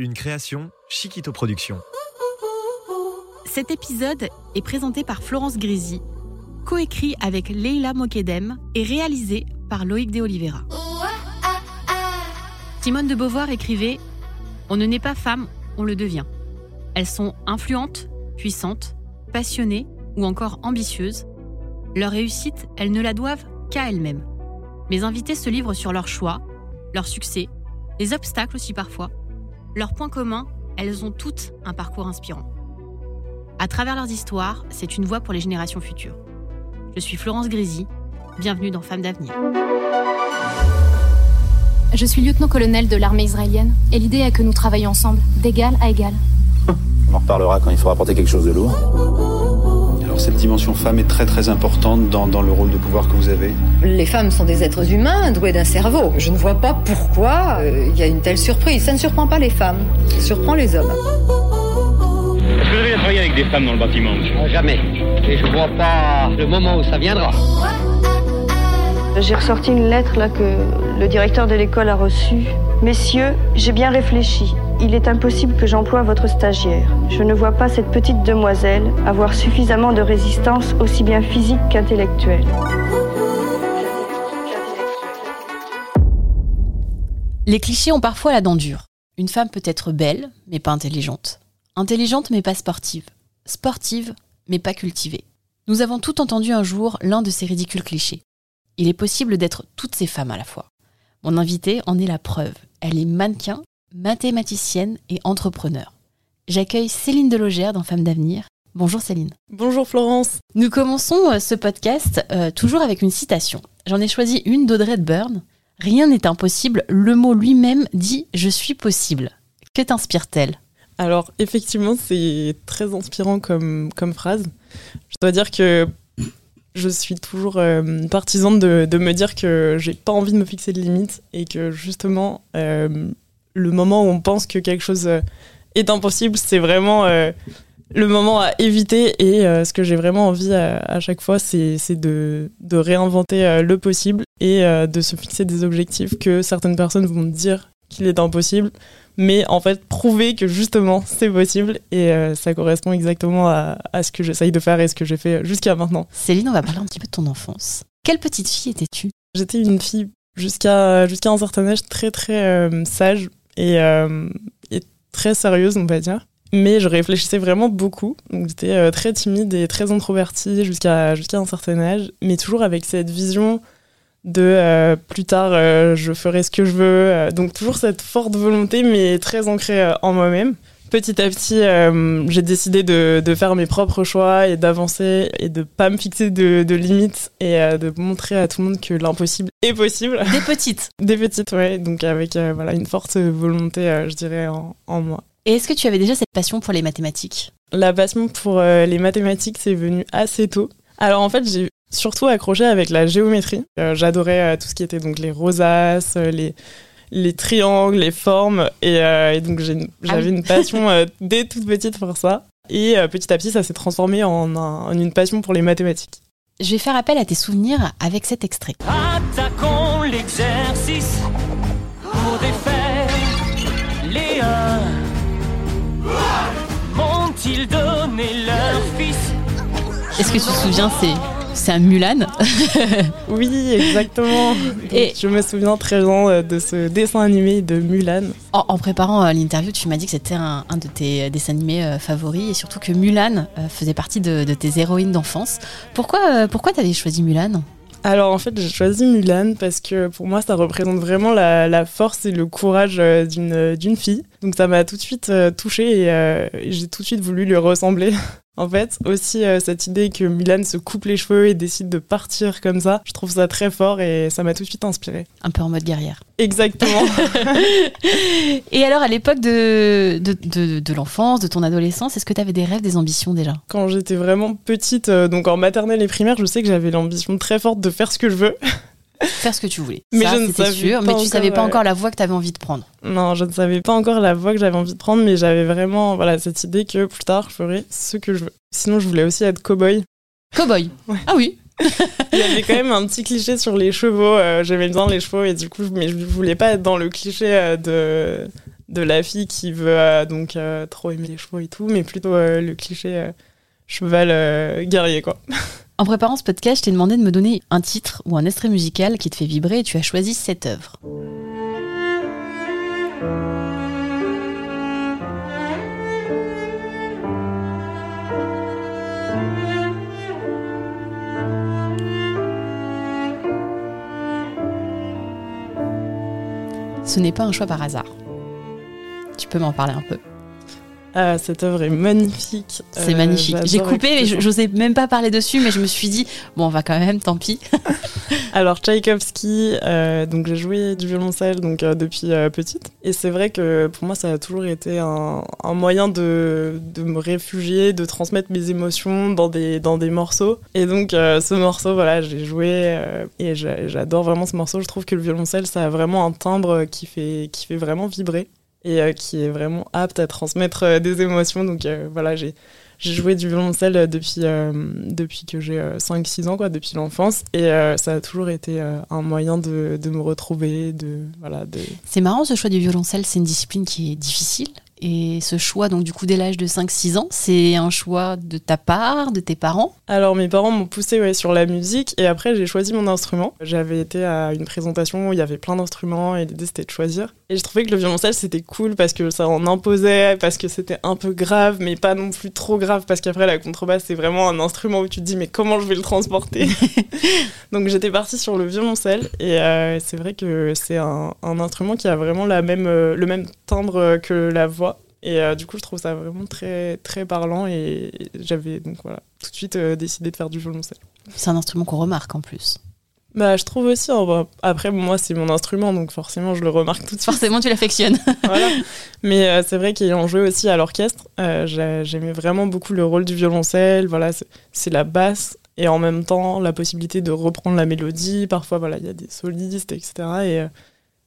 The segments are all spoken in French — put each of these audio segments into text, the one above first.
Une création Chiquito Productions. Cet épisode est présenté par Florence Grisi, coécrit avec Leila Mokedem et réalisé par Loïc de Oliveira. Simone de Beauvoir écrivait On ne naît pas femme, on le devient. Elles sont influentes, puissantes, passionnées ou encore ambitieuses. Leur réussite, elles ne la doivent qu'à elles-mêmes. Mes invités se livrent sur leurs choix, leurs succès, les obstacles aussi parfois. Leurs points communs, elles ont toutes un parcours inspirant. À travers leurs histoires, c'est une voix pour les générations futures. Je suis Florence Grisi, bienvenue dans Femmes d'avenir. Je suis lieutenant-colonel de l'armée israélienne et l'idée est que nous travaillions ensemble, d'égal à égal. On en reparlera quand il faudra porter quelque chose de lourd. Cette dimension femme est très très importante dans, dans le rôle de pouvoir que vous avez. Les femmes sont des êtres humains doués d'un cerveau. Je ne vois pas pourquoi euh, il y a une telle surprise. Ça ne surprend pas les femmes, ça surprend les hommes. Est-ce que vous avez travaillé avec des femmes dans le bâtiment, monsieur Ah, Jamais. Et je vois pas le moment où ça viendra. J'ai ressorti une lettre là que le directeur de l'école a reçue. Messieurs, j'ai bien réfléchi. Il est impossible que j'emploie votre stagiaire. Je ne vois pas cette petite demoiselle avoir suffisamment de résistance aussi bien physique qu'intellectuelle. Les clichés ont parfois la dent dure. Une femme peut être belle, mais pas intelligente. Intelligente, mais pas sportive. Sportive, mais pas cultivée. Nous avons tout entendu un jour l'un de ces ridicules clichés. Il est possible d'être toutes ces femmes à la fois. Mon invitée en est la preuve. Elle est mannequin, mathématicienne et entrepreneur. J'accueille Céline Delogère dans Femmes d'avenir. Bonjour Céline. Bonjour Florence. Nous commençons euh, ce podcast euh, toujours avec une citation. J'en ai choisi une d'Audrey Hepburn. Rien n'est impossible, le mot lui-même dit je suis possible. Que t'inspire-t-elle? Alors effectivement, c'est très inspirant comme, comme phrase. Je dois dire que je suis toujours euh, partisane de, de, me dire que j'ai pas envie de me fixer de limites et que justement, euh, le moment où on pense que quelque chose euh, est impossible, c'est vraiment euh, le moment à éviter. Et euh, ce que j'ai vraiment envie à, à chaque fois, c'est de, de, réinventer euh, le possible et de se fixer des objectifs que certaines personnes vont dire qu'il est impossible, mais en fait prouver que justement c'est possible et ça correspond exactement à, à ce que j'essaye de faire et ce que j'ai fait jusqu'à maintenant. Céline, on va parler un petit peu de ton enfance. Quelle petite fille étais-tu? J'étais une fille jusqu'à jusqu'à un certain âge très très sage et, euh, et, très sérieuse on va dire. Mais je réfléchissais vraiment beaucoup, donc j'étais euh, très timide et très introvertie jusqu'à jusqu'à un certain âge, mais toujours avec cette vision de euh, plus tard je ferai ce que je veux. Donc toujours cette forte volonté mais très ancrée en moi-même petit à petit euh, j'ai décidé de, de, faire mes propres choix et d'avancer et de pas me fixer de, de limites et euh, de montrer à tout le monde que l'impossible est possible. Des petites. Des petites ouais donc avec euh, voilà une forte volonté je dirais en, en moi. Et est-ce que tu avais déjà cette passion pour les mathématiques? La passion pour les mathématiques c'est venu assez tôt. Alors en fait j'ai surtout accroché avec la géométrie. J'adorais tout ce qui était donc les rosaces, les, les triangles, les formes. Et, euh, et donc j'avais ah oui. une passion euh, dès toute petite pour ça. Et euh, petit à petit, ça s'est transformé en, un, en, une passion pour les mathématiques. Je vais faire appel à tes souvenirs avec cet extrait. Attaquons l'exercice pour défaire les uns. M'ont-ils donné leur fils? Est-ce que tu te souviens, c'est c'est un Mulan. oui, exactement. Et je me souviens très bien euh, de ce dessin animé de Mulan. En, en préparant euh, l'interview, tu m'as dit que c'était un, un, de tes dessins animés euh, favoris et surtout que Mulan euh, faisait partie de, de tes héroïnes d'enfance. Pourquoi, euh, pourquoi t'avais choisi Mulan? Alors en fait j'ai choisi Mulan parce que pour moi ça représente vraiment la, la force et le courage euh, d'une fille. Donc ça m'a tout de suite euh, touchée et, euh, et j'ai tout de suite voulu lui ressembler. En fait, aussi euh, cette idée que Milan se coupe les cheveux et décide de partir comme ça, je trouve ça très fort et ça m'a tout de suite inspiré. Un peu en mode guerrière. Exactement. et alors, à l'époque de, de, de, de l'enfance, de ton adolescence, est-ce que tu avais des rêves, des ambitions déjà? Quand j'étais vraiment petite, euh, donc en maternelle et primaire, je sais que j'avais l'ambition très forte de faire ce que je veux. Faire ce que tu voulais. Mais Ça, je ne savais sûr, pas mais tu savais pas encore, encore la voie que tu avais envie de prendre. Non, je ne savais pas encore la voie que j'avais envie de prendre, mais j'avais vraiment voilà, cette idée que plus tard, je ferais ce que je veux. Sinon, je voulais aussi être cow-boy. Cowboy. Ah oui. Il y avait quand même un petit cliché sur les chevaux. euh, J'aimais bien les chevaux et du coup, mais je voulais pas être dans le cliché euh, de, de la fille qui veut euh, donc euh, trop aimer les chevaux et tout, mais plutôt le cliché cheval guerrier, quoi. En préparant ce podcast, je t'ai demandé de me donner un titre ou un extrait musical qui te fait vibrer et tu as choisi cette œuvre. Ce n'est pas un choix par hasard. Tu peux m'en parler un peu. Ah, cette œuvre est magnifique. C'est Euh, magnifique. J'ai coupé, mais j'osais même pas parler dessus, mais je me suis dit, bon, on va quand même, tant pis. Alors Tchaïkovski, euh, donc j'ai joué du violoncelle donc euh, depuis petite et c'est vrai que pour moi ça a toujours été un, un moyen de, de me réfugier, de transmettre mes émotions dans des dans des morceaux et donc ce morceau voilà j'ai joué et j'a- j'adore vraiment ce morceau. Je trouve que le violoncelle ça a vraiment un timbre qui fait qui fait vraiment vibrer et euh, qui est vraiment apte à transmettre euh, des émotions donc euh, voilà j'ai joué du violoncelle euh, depuis, euh, depuis que j'ai euh, 5-6 ans, quoi, depuis l'enfance. Et ça a toujours été un moyen de, de me retrouver, de, voilà, de... C'est marrant, ce choix du violoncelle, c'est une discipline qui est difficile. Et ce choix, donc du coup, dès l'âge de 5-6 ans, c'est un choix de ta part, de tes parents? Alors mes parents m'ont poussé ouais, sur la musique et après j'ai choisi mon instrument. J'avais été à une présentation où il y avait plein d'instruments et l'idée c'était de choisir. Et je trouvais que le violoncelle c'était cool parce que ça en imposait, parce que c'était un peu grave mais pas non plus trop grave parce qu'après la contrebasse c'est vraiment un instrument où tu te dis mais comment je vais le transporter? Donc j'étais partie sur le violoncelle et euh, c'est vrai que c'est un, un instrument qui a vraiment la même, euh, le même timbre que la voix. Et euh, du coup, je trouve ça vraiment très, très parlant et j'avais donc voilà, tout de suite euh, décidé de faire du violoncelle. C'est un instrument qu'on remarque en plus. Bah, je trouve aussi, après, moi, c'est mon instrument, donc forcément, je le remarque tout de suite. Forcément, tu l'affectionnes. voilà. Mais euh, c'est vrai qu'ayant joué aussi à l'orchestre, j'ai- j'aimais vraiment beaucoup le rôle du violoncelle. Voilà, c'est- la basse et en même temps la possibilité de reprendre la mélodie. Parfois, voilà, il y a des solistes, etc. Et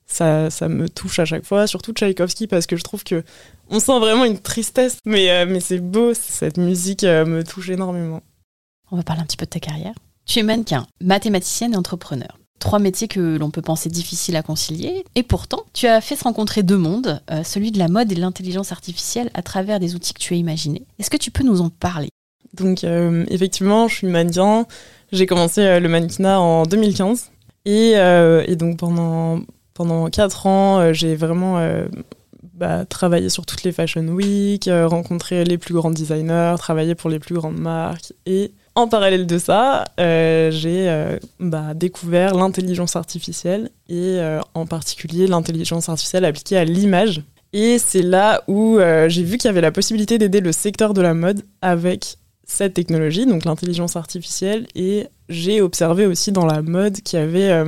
ça, ça me touche à chaque fois, surtout Tchaïkovski, parce que je trouve que on sent vraiment une tristesse, mais, euh, mais c'est beau. Cette musique euh, me touche énormément. On va parler un petit peu de ta carrière. Tu es mannequin, mathématicienne et entrepreneur. Trois métiers que l'on peut penser difficiles à concilier. Et pourtant, tu as fait se rencontrer deux mondes, euh, celui de la mode et de l'intelligence artificielle, à travers des outils que tu as imaginés. Est-ce que tu peux nous en parler? Donc effectivement, je suis mannequin. J'ai commencé le mannequinat en 2015 et, euh, et donc pendant pendant quatre ans, euh, j'ai vraiment euh, bah, travaillé sur toutes les Fashion Week, euh, rencontré les plus grands designers, travaillé pour les plus grandes marques et en parallèle de ça, j'ai bah, découvert l'intelligence artificielle et en particulier l'intelligence artificielle appliquée à l'image. Et c'est là où j'ai vu qu'il y avait la possibilité d'aider le secteur de la mode avec cette technologie, donc l'intelligence artificielle, et j'ai observé aussi dans la mode qu'il y avait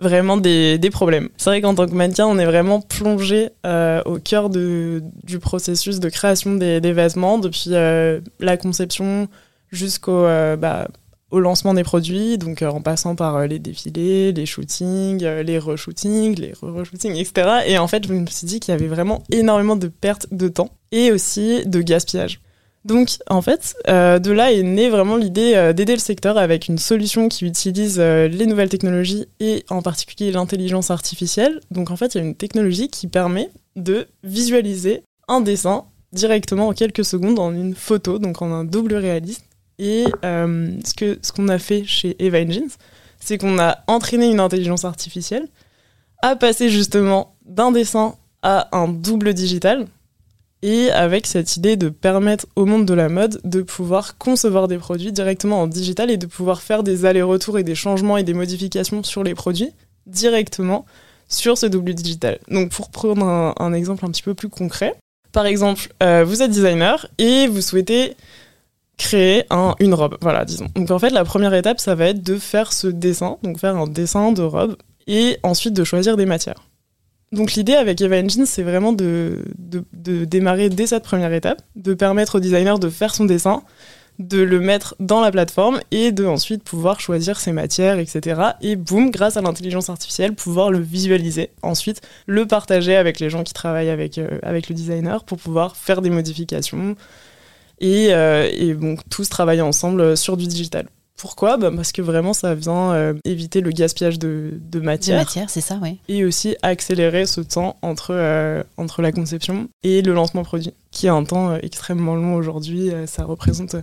vraiment des, des problèmes. C'est vrai qu'en tant que mannequin, on est vraiment plongé euh, au cœur de, du processus de création des, des vêtements, depuis euh, la conception jusqu'au euh, bah, au lancement des produits, donc en passant par les défilés, les shootings, les reshootings, les re-reshootings, etc. Et en fait, je me suis dit qu'il y avait vraiment énormément de pertes de temps et aussi de gaspillage. Donc, en fait, euh, de là est née vraiment l'idée euh, d'aider le secteur avec une solution qui utilise euh, les nouvelles technologies et en particulier l'intelligence artificielle. Donc, en fait, il y a une technologie qui permet de visualiser un dessin directement en quelques secondes en une photo, donc en un double réaliste. Et ce ce qu'on a fait chez Eva Engines, c'est qu'on a entraîné une intelligence artificielle à passer justement d'un dessin à un double digital, et avec cette idée de permettre au monde de la mode de pouvoir concevoir des produits directement en digital et de pouvoir faire des allers-retours et des changements et des modifications sur les produits directement sur ce double digital. Donc pour prendre un, un exemple un petit peu plus concret, par exemple, euh, vous êtes designer et vous souhaitez créer un, une robe. Voilà, disons. Donc en fait, la première étape, ça va être de faire ce dessin, donc faire un dessin de robe, et ensuite de choisir des matières. Donc l'idée avec Eva Engine, c'est vraiment de, démarrer dès cette première étape, de permettre au designer de faire son dessin, de le mettre dans la plateforme et de ensuite pouvoir choisir ses matières, etc. Et boum, grâce à l'intelligence artificielle, pouvoir le visualiser. Ensuite, le partager avec les gens qui travaillent avec, euh, avec le designer pour pouvoir faire des modifications et, euh, et tous travailler ensemble sur du digital. Pourquoi bah Parce que vraiment, ça vient euh, éviter le gaspillage de, de matière. De matière, c'est ça, oui. Et aussi accélérer ce temps entre, euh, entre la conception et le lancement produit, qui est un temps euh, extrêmement long aujourd'hui. Ça représente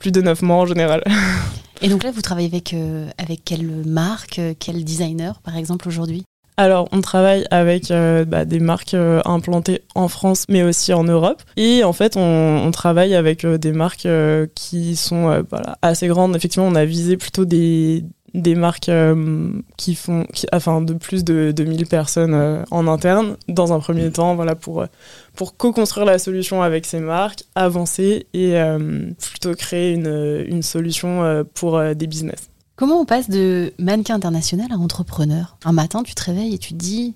plus de 9 mois en général. Et donc là, vous travaillez avec, avec quelle marque, quel designer, par exemple, aujourd'hui? Alors, on travaille avec euh, bah, des marques euh, implantées en France, mais aussi en Europe. Et en fait, on, travaille avec euh, des marques qui sont assez grandes. Effectivement, on a visé plutôt des, des marques qui font, enfin, de plus de, de 1000 personnes en interne, dans un premier temps, voilà, pour, pour co-construire la solution avec ces marques, avancer et plutôt créer une, une solution pour des business. Comment on passe de mannequin international à entrepreneur? Un matin, tu te réveilles et tu te dis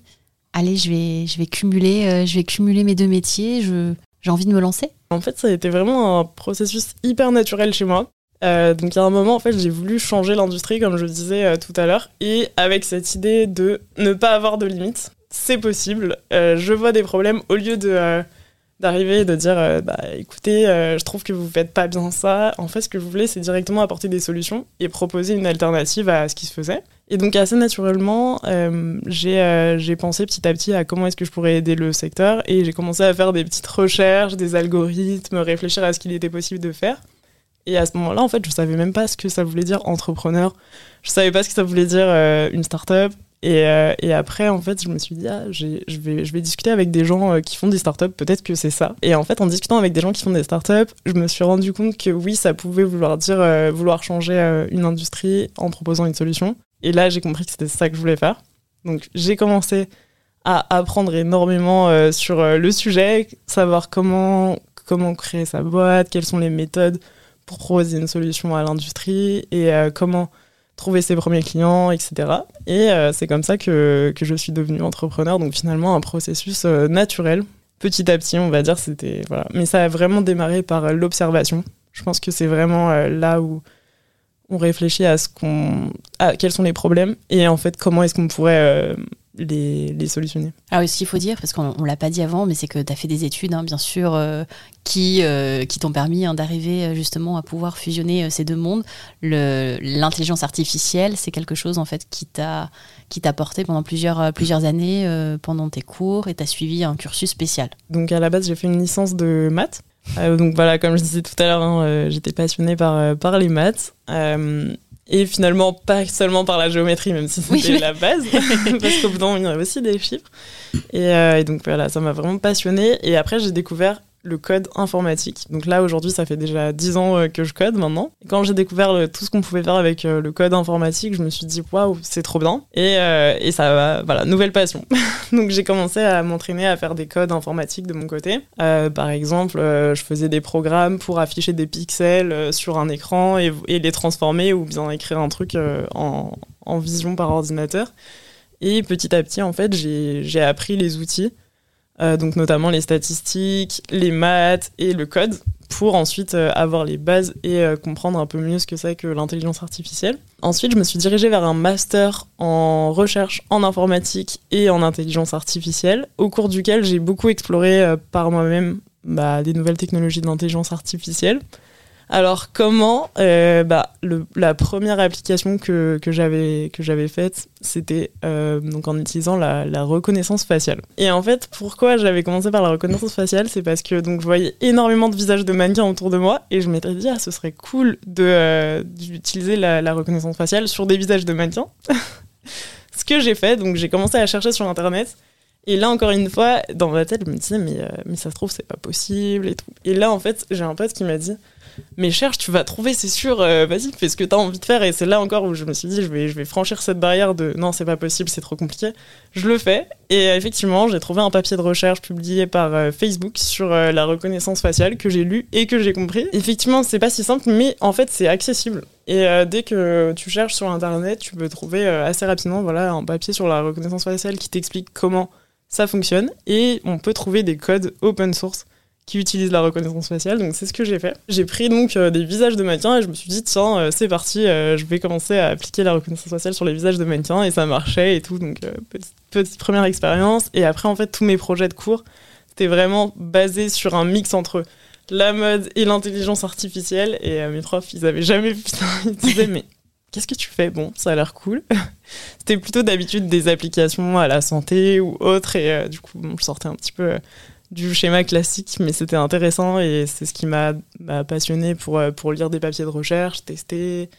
Allez, je vais, je vais, cumuler, euh, je vais cumuler mes deux métiers, j'ai envie de me lancer En fait, ça a été vraiment un processus hyper naturel chez moi. Euh, donc, il y a un moment, en fait, j'ai voulu changer l'industrie, comme je disais euh, tout à l'heure, et avec cette idée de ne pas avoir de limites, c'est possible. Je vois des problèmes au lieu de. D'arriver et de dire euh, bah écoutez euh, je trouve que vous faites pas bien ça. En fait ce que je voulais c'est directement apporter des solutions et proposer une alternative à ce qui se faisait. Et donc assez naturellement euh, j'ai pensé petit à petit à comment est-ce que je pourrais aider le secteur et j'ai commencé à faire des petites recherches des algorithmes réfléchir à ce qu'il était possible de faire. Et à ce moment-là en fait je savais même pas ce que ça voulait dire entrepreneur. Je savais pas ce que ça voulait dire une start-up et, euh, et, après, en fait, je me suis dit, ah, je, vais, discuter avec des gens euh, qui font des startups, peut-être que c'est ça. Et en fait, en discutant avec des gens qui font des startups, je me suis rendu compte que oui, ça pouvait vouloir dire euh, vouloir changer une industrie en proposant une solution. Et là, j'ai compris que c'était ça que je voulais faire. Donc, j'ai commencé à apprendre énormément sur le sujet, savoir comment, comment créer sa boîte, quelles sont les méthodes pour proposer une solution à l'industrie et comment trouver ses premiers clients, etc. Et euh, c'est comme ça que, que je suis devenue entrepreneur. Donc finalement, un processus euh, naturel. Petit à petit, on va dire, c'était... Voilà. Mais ça a vraiment démarré par l'observation. Je pense que c'est vraiment euh, là où on réfléchit à, ce qu'on, quels sont les problèmes et en fait, comment est-ce qu'on pourrait les, les solutionner. Alors, ce qu'il faut dire, parce qu'on ne l'a pas dit avant, mais c'est que tu as fait des études, hein, bien sûr, euh, qui, euh, qui t'ont permis hein, d'arriver euh, justement à pouvoir fusionner euh, ces deux mondes. L'intelligence artificielle, c'est quelque chose en fait qui t'a, porté pendant plusieurs, plusieurs années pendant tes cours et tu as suivi un cursus spécial. Donc à la base, j'ai fait une licence de maths. Donc voilà, comme je disais tout à l'heure, hein, j'étais passionnée par, par les maths. Et finalement, pas seulement par la géométrie, même si c'était Oui, mais- la base, parce qu'au bout d'un moment, il y avait aussi des chiffres. Et, euh, et donc voilà, ça m'a vraiment passionnée. Et après, j'ai découvert le code informatique. Donc là, aujourd'hui, ça fait déjà 10 ans euh, que je code maintenant. Et quand j'ai découvert tout ce qu'on pouvait faire avec euh, le code informatique, je me suis dit, waouh, c'est trop bien. Et, euh, et ça va, voilà, nouvelle passion. donc j'ai commencé à m'entraîner à faire des codes informatiques de mon côté. Par exemple, je faisais des programmes pour afficher des pixels sur un écran et, les transformer ou bien écrire un truc en, en vision par ordinateur. Et petit à petit, en fait, j'ai appris les outils, euh, donc notamment les statistiques, les maths et le code, pour ensuite euh, avoir les bases et euh, comprendre un peu mieux ce que c'est que l'intelligence artificielle. Ensuite, je me suis dirigée vers un master en recherche en informatique et en intelligence artificielle, au cours duquel j'ai beaucoup exploré par moi-même bah, des nouvelles technologies d'intelligence artificielle. Alors comment euh, bah, La première application que, que j'avais faite, c'était euh, en utilisant la, reconnaissance faciale. Et en fait, pourquoi j'avais commencé par la reconnaissance faciale, c'est parce que je voyais énormément de visages de mannequins autour de moi et je m'étais dit ah ce serait cool de euh, d'utiliser la, la reconnaissance faciale sur des visages de mannequins. ce que j'ai fait, donc j'ai commencé à chercher sur internet Et là, encore une fois, dans ma tête, je me disais, mais, euh, mais ça se trouve, c'est pas possible et tout. Et là, en fait, j'ai un pote qui m'a dit, mais cherche, tu vas trouver, c'est sûr, euh, vas-y, fais ce que tu as envie de faire. Et c'est là encore où je me suis dit, je vais, je vais franchir cette barrière de non, c'est pas possible, c'est trop compliqué. Je le fais. Et euh, effectivement, j'ai trouvé un papier de recherche publié par euh, Facebook sur la reconnaissance faciale que j'ai lu et que j'ai compris. Effectivement, c'est pas si simple, mais en fait, c'est accessible. Et dès que tu cherches sur Internet, tu peux trouver assez rapidement voilà, un papier sur la reconnaissance faciale qui t'explique comment ça fonctionne. Et on peut trouver des codes open source qui utilisent la reconnaissance faciale. Donc c'est ce que j'ai fait. J'ai pris donc euh, des visages de mannequins et je me suis dit tiens euh, c'est parti, euh, je vais commencer à appliquer la reconnaissance faciale sur les visages de mannequins et ça marchait et tout. Donc petite, petite première expérience. Et après en fait tous mes projets de cours c'était vraiment basé sur un mix entre la mode et l'intelligence artificielle. Et mes profs ils avaient jamais vu ça. Ils disaient mais qu'est-ce que tu fais? Bon, ça a l'air cool. C'était plutôt d'habitude des applications à la santé ou autres. Et euh, du coup, je sortais un petit peu euh, du schéma classique, mais c'était intéressant et c'est ce qui m'a passionné pour, euh, pour lire des papiers de recherche, tester.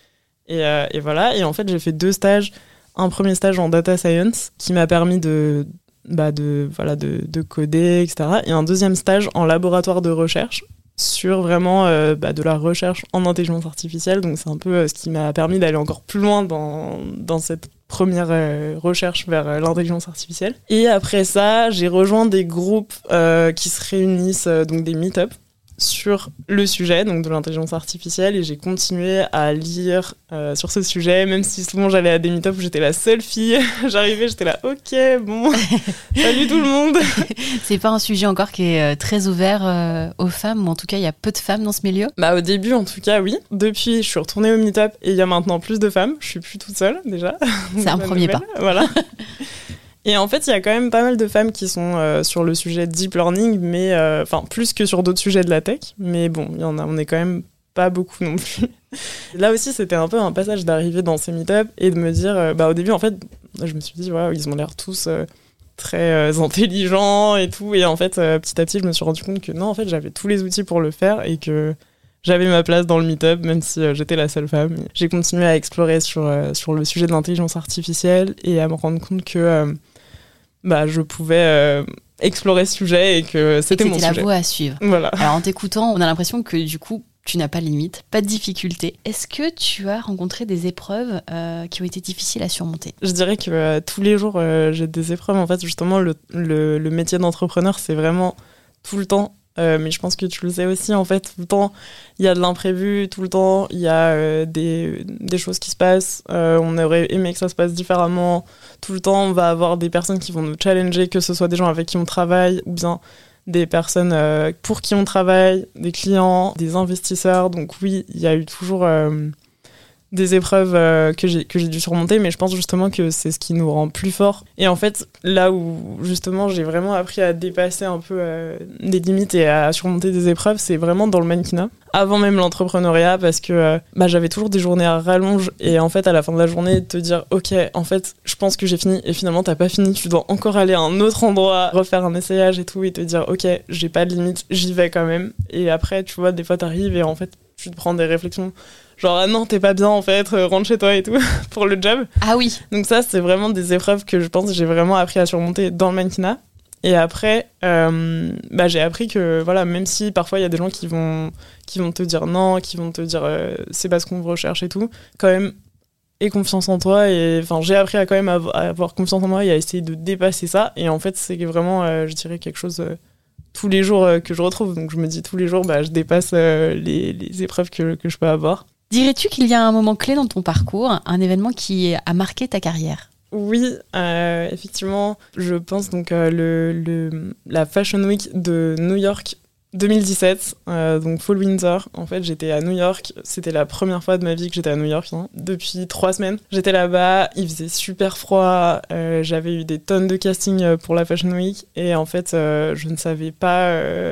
Et, voilà. Et en fait, j'ai fait deux stages. Un premier stage en data science qui m'a permis de, bah de, voilà, de coder, etc. Et un deuxième stage en laboratoire de recherche sur vraiment euh, bah, de la recherche en intelligence artificielle. Donc c'est un peu euh, ce qui m'a permis d'aller encore plus loin dans, dans cette première euh, recherche vers l'intelligence artificielle. Et après ça, j'ai rejoint des groupes qui se réunissent, donc des meet-up, sur le sujet, donc de l'intelligence artificielle, et j'ai continué à lire euh, sur ce sujet, même si souvent j'allais à des meet-up où j'étais la seule fille. J'arrivais, j'étais là, ok, bon, salut tout le monde. C'est pas un sujet encore qui est euh, très ouvert euh, aux femmes, ou en tout cas il y a peu de femmes dans ce milieu? Bah au début en tout cas oui. Depuis je suis retournée au meet-up et il y a maintenant plus de femmes. Je suis plus toute seule déjà. C'est un premier pas. Voilà. Et en fait il y a quand même pas mal de femmes qui sont euh, sur le sujet deep learning, mais euh, enfin plus que sur d'autres sujets de la tech. Mais bon il y en a, on est quand même pas beaucoup non plus. Là aussi c'était un peu un passage d'arriver dans ces meet-up et de me dire euh, bah au début en fait je me suis dit ouais ils ont l'air tous très intelligents et tout et en fait petit à petit je me suis rendu compte que non en fait j'avais tous les outils pour le faire et que j'avais ma place dans le meet-up, même si j'étais la seule femme. J'ai continué à explorer sur, sur le sujet de l'intelligence artificielle et à me rendre compte que bah, je pouvais euh, explorer ce sujet et que c'était mon C'était la sujet. voie à suivre. Voilà. Alors en t'écoutant, on a l'impression que du coup, tu n'as pas de limite, pas de difficulté. Est-ce que tu as rencontré des épreuves euh, qui ont été difficiles à surmonter? Je dirais que euh, tous les jours, euh, j'ai des épreuves. En fait, justement, le, le, le métier d'entrepreneur, c'est vraiment tout le temps. Euh, mais je pense que tu le sais aussi, en fait, tout le temps, il y a de l'imprévu, tout le temps, il y a euh, des, des choses qui se passent. euh, on aurait aimé que ça se passe différemment. Tout le temps, on va avoir des personnes qui vont nous challenger, que ce soit des gens avec qui on travaille ou bien des personnes pour qui on travaille, des clients, des investisseurs. Donc oui, il y a eu toujours des épreuves euh, que j'ai dû surmonter, mais je pense justement que c'est ce qui nous rend plus forts. Et en fait, là où justement j'ai vraiment appris à dépasser un peu euh, des limites et à surmonter des épreuves, c'est vraiment dans le mannequinat. Avant même l'entrepreneuriat, parce que euh, bah, j'avais toujours des journées à rallonge et en fait à la fin de la journée te dire ok en fait je pense que j'ai fini et finalement t'as pas fini, tu dois encore aller à un autre endroit, refaire un essayage et tout et te dire ok j'ai pas de limite, j'y vais quand même. Et après tu vois des fois t'arrives et en fait tu te prends des réflexions genre ah non t'es pas bien en fait euh, rentre chez toi et tout pour le job. Ah oui. Donc ça c'est vraiment des épreuves que je pense que j'ai vraiment appris à surmonter dans le mannequinat. Et après euh, bah, j'ai appris que voilà même si parfois il y a des gens qui vont qui vont te dire non qui vont te dire euh, c'est pas ce qu'on recherche et tout quand même aie confiance en toi et enfin j'ai appris à quand même avoir, confiance en moi et à essayer de dépasser ça. Et en fait c'est vraiment euh, je dirais quelque chose tous les jours que je retrouve. Donc je me dis tous les jours bah, je dépasse les, les épreuves que, que je peux avoir Dirais-tu qu'il y a un moment clé dans ton parcours, un événement qui a marqué ta carrière? Oui, euh, effectivement, je pense donc euh, la Fashion Week de New York 2017, euh, donc Fall Winter. En fait, j'étais à New York. C'était la première fois de ma vie que j'étais à New York hein, depuis trois semaines. J'étais là-bas, il faisait super froid. J'avais eu des tonnes de casting euh, pour la Fashion Week et en fait, je ne savais pas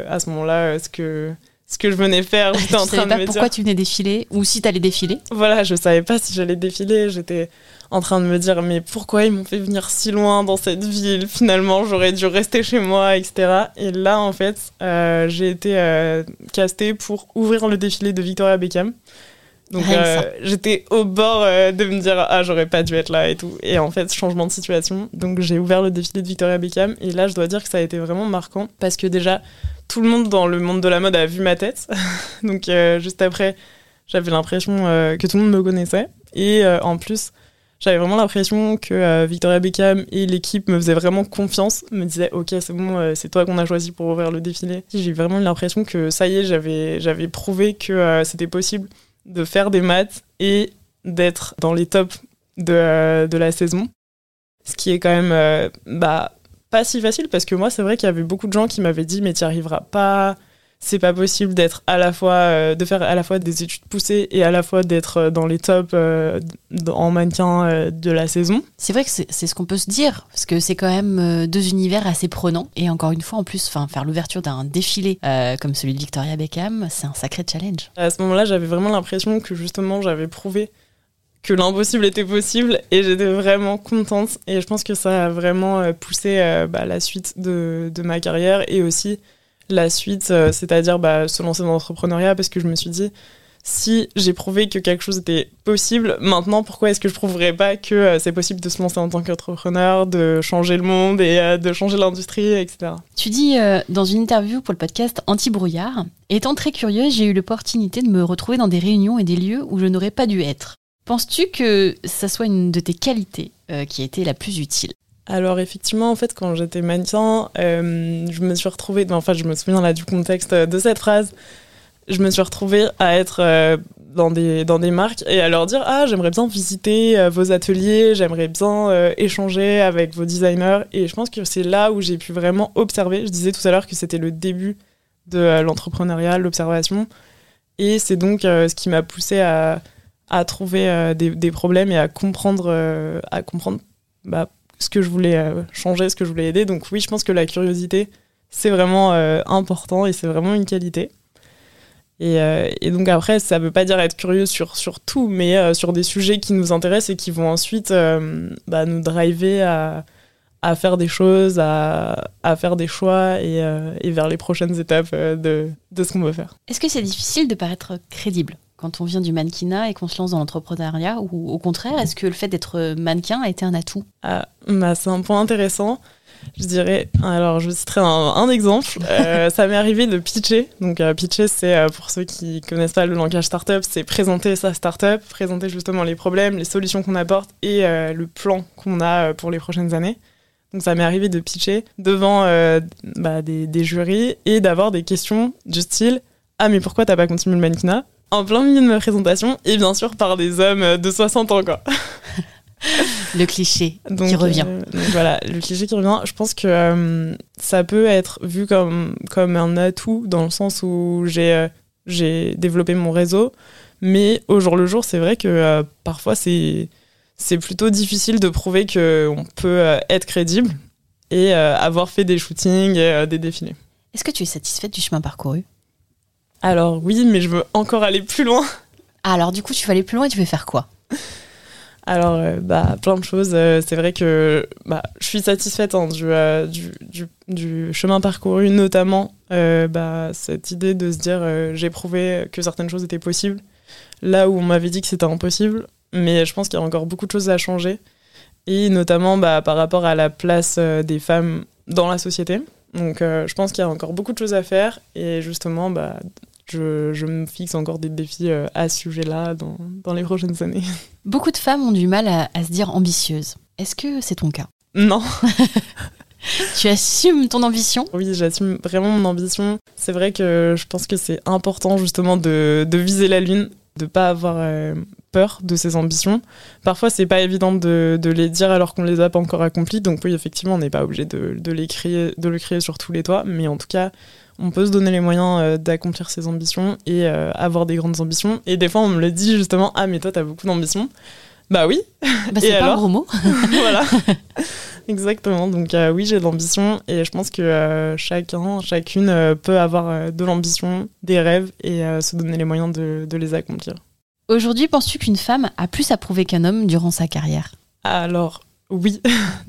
à ce moment-là ce que ce que je venais faire. J'étais en savais train de pas me pourquoi dire. tu venais défiler ou si t'allais défiler Voilà, je savais pas si j'allais défiler. J'étais en train de me dire, mais pourquoi ils m'ont fait venir si loin dans cette ville? Finalement, j'aurais dû rester chez moi, etc. Et là, en fait, euh, j'ai été euh, castée pour ouvrir le défilé de Victoria Beckham. Donc euh, j'étais au bord euh, de me dire ah j'aurais pas dû être là et tout. Et en fait changement de situation. Donc j'ai ouvert le défilé de Victoria Beckham et là je dois dire que ça a été vraiment marquant parce que déjà tout le monde dans le monde de la mode a vu ma tête. Donc euh, juste après j'avais l'impression que tout le monde me connaissait et en plus j'avais vraiment l'impression que Victoria Beckham et l'équipe me faisaient vraiment confiance, me disaient ok c'est bon c'est toi qu'on a choisi pour ouvrir le défilé. J'ai vraiment eu l'impression que ça y est j'avais j'avais prouvé que c'était possible de faire des maths et d'être dans les tops de, euh, de, la saison. Ce qui est quand même euh, bah, pas si facile parce que moi, c'est vrai qu'il y avait beaucoup de gens qui m'avaient dit, mais tu n'y arriveras pas, c'est pas possible d'être à la fois euh, de faire à la fois des études poussées et à la fois d'être euh, dans les tops euh, en mannequin de la saison. C'est vrai que c'est ce qu'on peut se dire parce que c'est quand même deux univers assez prenants et encore une fois en plus enfin faire l'ouverture d'un défilé comme celui de Victoria Beckham, c'est un sacré challenge. À ce moment-là, j'avais vraiment l'impression que justement j'avais prouvé que l'impossible était possible et j'étais vraiment contente et je pense que ça a vraiment poussé bah, la suite de, de ma carrière et aussi la suite, euh, c'est-à-dire bah, se lancer dans l'entrepreneuriat, parce que je me suis dit, si j'ai prouvé que quelque chose était possible, maintenant pourquoi est-ce que je prouverais pas que euh, c'est possible de se lancer en tant qu'entrepreneur, de changer le monde et euh, de changer l'industrie, etc. Tu dis dans une interview pour le podcast Anti-brouillard, étant très curieuse, j'ai eu l'opportunité de me retrouver dans des réunions et des lieux où je n'aurais pas dû être. Penses-tu que ça soit une de tes qualités qui a été la plus utile? Alors effectivement, en fait, quand j'étais mannequin, euh, je me suis retrouvée, enfin je me souviens là du contexte de cette phrase, je me suis retrouvée à être euh, dans, des, dans des marques et à leur dire ah j'aimerais bien visiter euh, vos ateliers, j'aimerais bien échanger avec vos designers et je pense que c'est là où j'ai pu vraiment observer. Je disais tout à l'heure que c'était le début de l'entrepreneuriat, l'observation. Et c'est donc ce qui m'a poussé à, à trouver des, des, problèmes et à comprendre, à comprendre bah, ce que je voulais euh, changer, ce que je voulais aider. Donc oui, je pense que la curiosité, c'est vraiment euh, important et c'est vraiment une qualité. Et, euh, donc après, ça ne veut pas dire être curieux sur, sur tout, mais sur des sujets qui nous intéressent et qui vont ensuite bah, nous driver à, faire des choses, à, à faire des choix et, et, vers les prochaines étapes de, de ce qu'on veut faire. Est-ce que c'est difficile de paraître crédible? Quand on vient du mannequinat et qu'on se lance dans l'entrepreneuriat Ou au contraire, est-ce que le fait d'être mannequin a été un atout? Ah, bah, C'est un point intéressant. Je dirais, alors je citerai un, exemple. Euh, ça m'est arrivé de pitcher. Donc, euh, pitcher, c'est euh, pour ceux qui connaissent pas le langage startup, c'est présenter sa startup, présenter justement les problèmes, les solutions qu'on apporte et le plan qu'on a pour les prochaines années. Donc, ça m'est arrivé de pitcher devant bah, des, des, jurys et d'avoir des questions du style Ah, mais pourquoi t'as pas continué le mannequinat? En plein milieu de ma présentation et bien sûr par des hommes de 60 ans quoi. le cliché qui revient. Euh, voilà, le cliché qui revient. Je pense que euh, ça peut être vu comme, comme un atout dans le sens où j'ai euh, j'ai développé mon réseau, mais au jour le jour, c'est vrai que parfois c'est c'est plutôt difficile de prouver qu'on peut être crédible et avoir fait des shootings et des défilés. Est-ce que tu es satisfaite du chemin parcouru? Alors oui, mais je veux encore aller plus loin. Ah, alors du coup, tu vas aller plus loin et tu veux faire quoi? Alors, euh, bah, plein de choses. Euh, c'est vrai que bah, je suis satisfaite hein, euh, du, du, chemin parcouru, notamment bah, cette idée de se dire j'ai prouvé que certaines choses étaient possibles, là où on m'avait dit que c'était impossible. Mais je pense qu'il y a encore beaucoup de choses à changer, et notamment bah, par rapport à la place des femmes dans la société. Donc, je pense qu'il y a encore beaucoup de choses à faire, et justement, bah, je, me fixe encore des défis euh, à ce sujet-là dans, dans, les prochaines années. Beaucoup de femmes ont du mal à, se dire ambitieuses. Est-ce que c'est ton cas? Non. tu assumes ton ambition? Oui, j'assume vraiment mon ambition. C'est vrai que je pense que c'est important justement de, de, viser la lune, de pas avoir euh, peur de ses ambitions. Parfois, c'est pas évident de, de, les dire alors qu'on les a pas encore accomplies. Donc oui, effectivement, on n'est pas obligé de, de, les crier, de le crier sur tous les toits. Mais en tout cas, on peut se donner les moyens euh, d'accomplir ses ambitions et euh, avoir des grandes ambitions. Et des fois, on me le dit justement Ah, mais toi, t'as beaucoup d'ambitions. Bah oui. Bah, c'est pas un gros mot. voilà. Exactement. Donc, euh, oui, j'ai de l'ambition et je pense que chacun, chacune peut avoir de l'ambition, des rêves et se donner les moyens de, de les accomplir. Aujourd'hui, penses-tu qu'une femme a plus à prouver qu'un homme durant sa carrière? Alors, oui,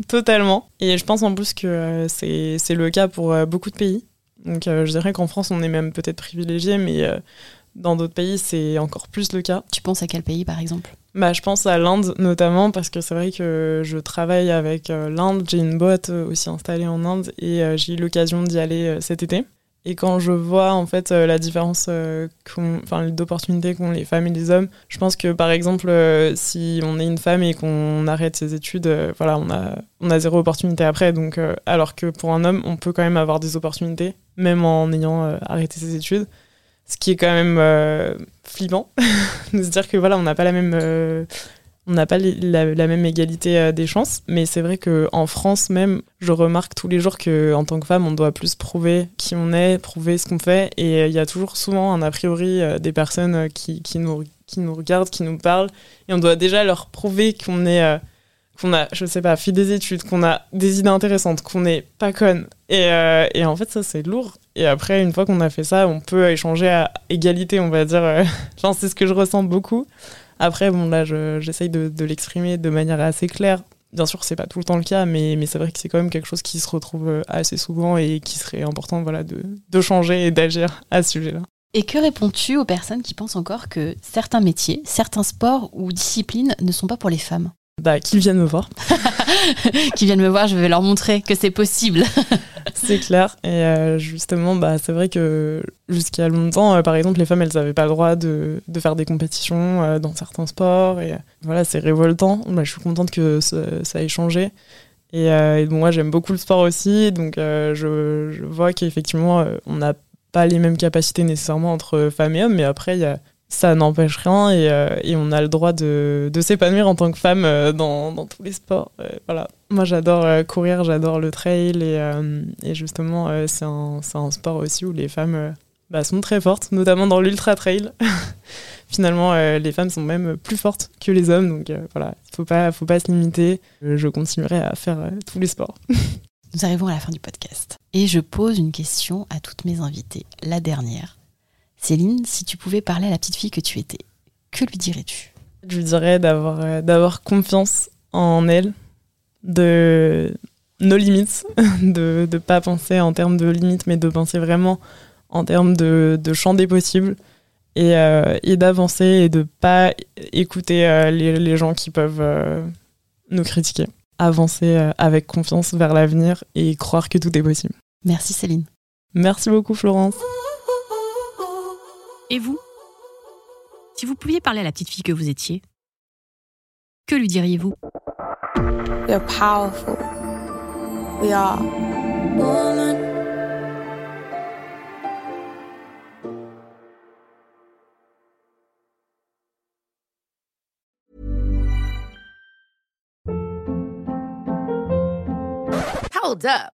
totalement. Et je pense en plus que c'est le cas pour beaucoup de pays. Donc euh, je dirais qu'en France, on est même peut-être privilégié, mais euh, dans d'autres pays, c'est encore plus le cas. Tu penses à quel pays, par exemple? Bah, je pense à l'Inde notamment parce que c'est vrai que je travaille avec euh, l'Inde. J'ai une boîte aussi installée en Inde et j'ai eu l'occasion d'y aller cet été. Et quand je vois en fait la différence enfin, d'opportunités qu'ont les femmes et les hommes, je pense que par exemple si on est une femme et qu'on arrête ses études, voilà, on a, on a zéro opportunité après. Donc, alors que pour un homme, on peut quand même avoir des opportunités, même en ayant arrêté ses études ce qui est quand même euh, flippant de se dire que voilà on n'a pas la même euh, on n'a pas la, même égalité euh, des chances mais c'est vrai que en France même je remarque tous les jours que en tant que femme on doit plus prouver qui on est prouver ce qu'on fait et il y a toujours souvent un a priori des personnes qui, qui, nous qui nous regardent qui nous parlent et on doit déjà leur prouver qu'on est qu'on a, je sais pas, fait des études, qu'on a des idées intéressantes, qu'on n'est pas conne. Et, euh, et, en fait, ça, c'est lourd. Et après, une fois qu'on a fait ça, on peut échanger à égalité, on va dire. Enfin, c'est ce que je ressens beaucoup. Après, bon, là, j'essaye de, l'exprimer de manière assez claire. Bien sûr, c'est pas tout le temps le cas, mais, c'est vrai que c'est quand même quelque chose qui se retrouve euh, assez souvent et qui serait important voilà, de changer et d'agir à ce sujet-là. Et que réponds-tu aux personnes qui pensent encore que certains métiers, certains sports ou disciplines ne sont pas pour les femmes? Bah, qu'ils viennent me voir. qu'ils viennent me voir, je vais leur montrer que c'est possible. c'est clair. Et euh, justement, bah, c'est vrai que jusqu'à longtemps, euh, par exemple, les femmes, elles n'avaient pas le droit de, de faire des compétitions euh, dans certains sports. Et voilà, c'est révoltant. Bah, je suis contente que ça, ait changé. Et, et bon, moi, j'aime beaucoup le sport aussi. Donc, je, je, vois qu'effectivement, on n'a pas les mêmes capacités nécessairement entre femmes et hommes. Mais après, il y a ça n'empêche rien et, euh, et, on a le droit de, s'épanouir en tant que femme euh, dans, tous les sports. Euh, voilà. Moi, j'adore courir, j'adore le trail et, justement, c'est un, un, sport aussi où les femmes bah, sont très fortes, notamment dans l'ultra trail. Finalement, les femmes sont même plus fortes que les hommes, donc voilà, il faut pas, faut pas se limiter. Je continuerai à faire tous les sports. Nous arrivons à la fin du podcast et je pose une question à toutes mes invitées, la dernière. Céline, si tu pouvais parler à la petite fille que tu étais, que lui dirais-tu? Je lui dirais d'avoir, euh, d'avoir confiance en elle, de nos limites, de ne pas penser en termes de limites, mais de penser vraiment en termes de, de champ des possibles et, euh, et d'avancer et de pas écouter euh, les, les, gens qui peuvent nous critiquer. Avancer avec confiance vers l'avenir et croire que tout est possible. Merci Céline. Merci beaucoup Florence. Et vous? Si vous pouviez parler à la petite fille que vous étiez, que lui diriez-vous? Are powerful. We are woman. Hold up.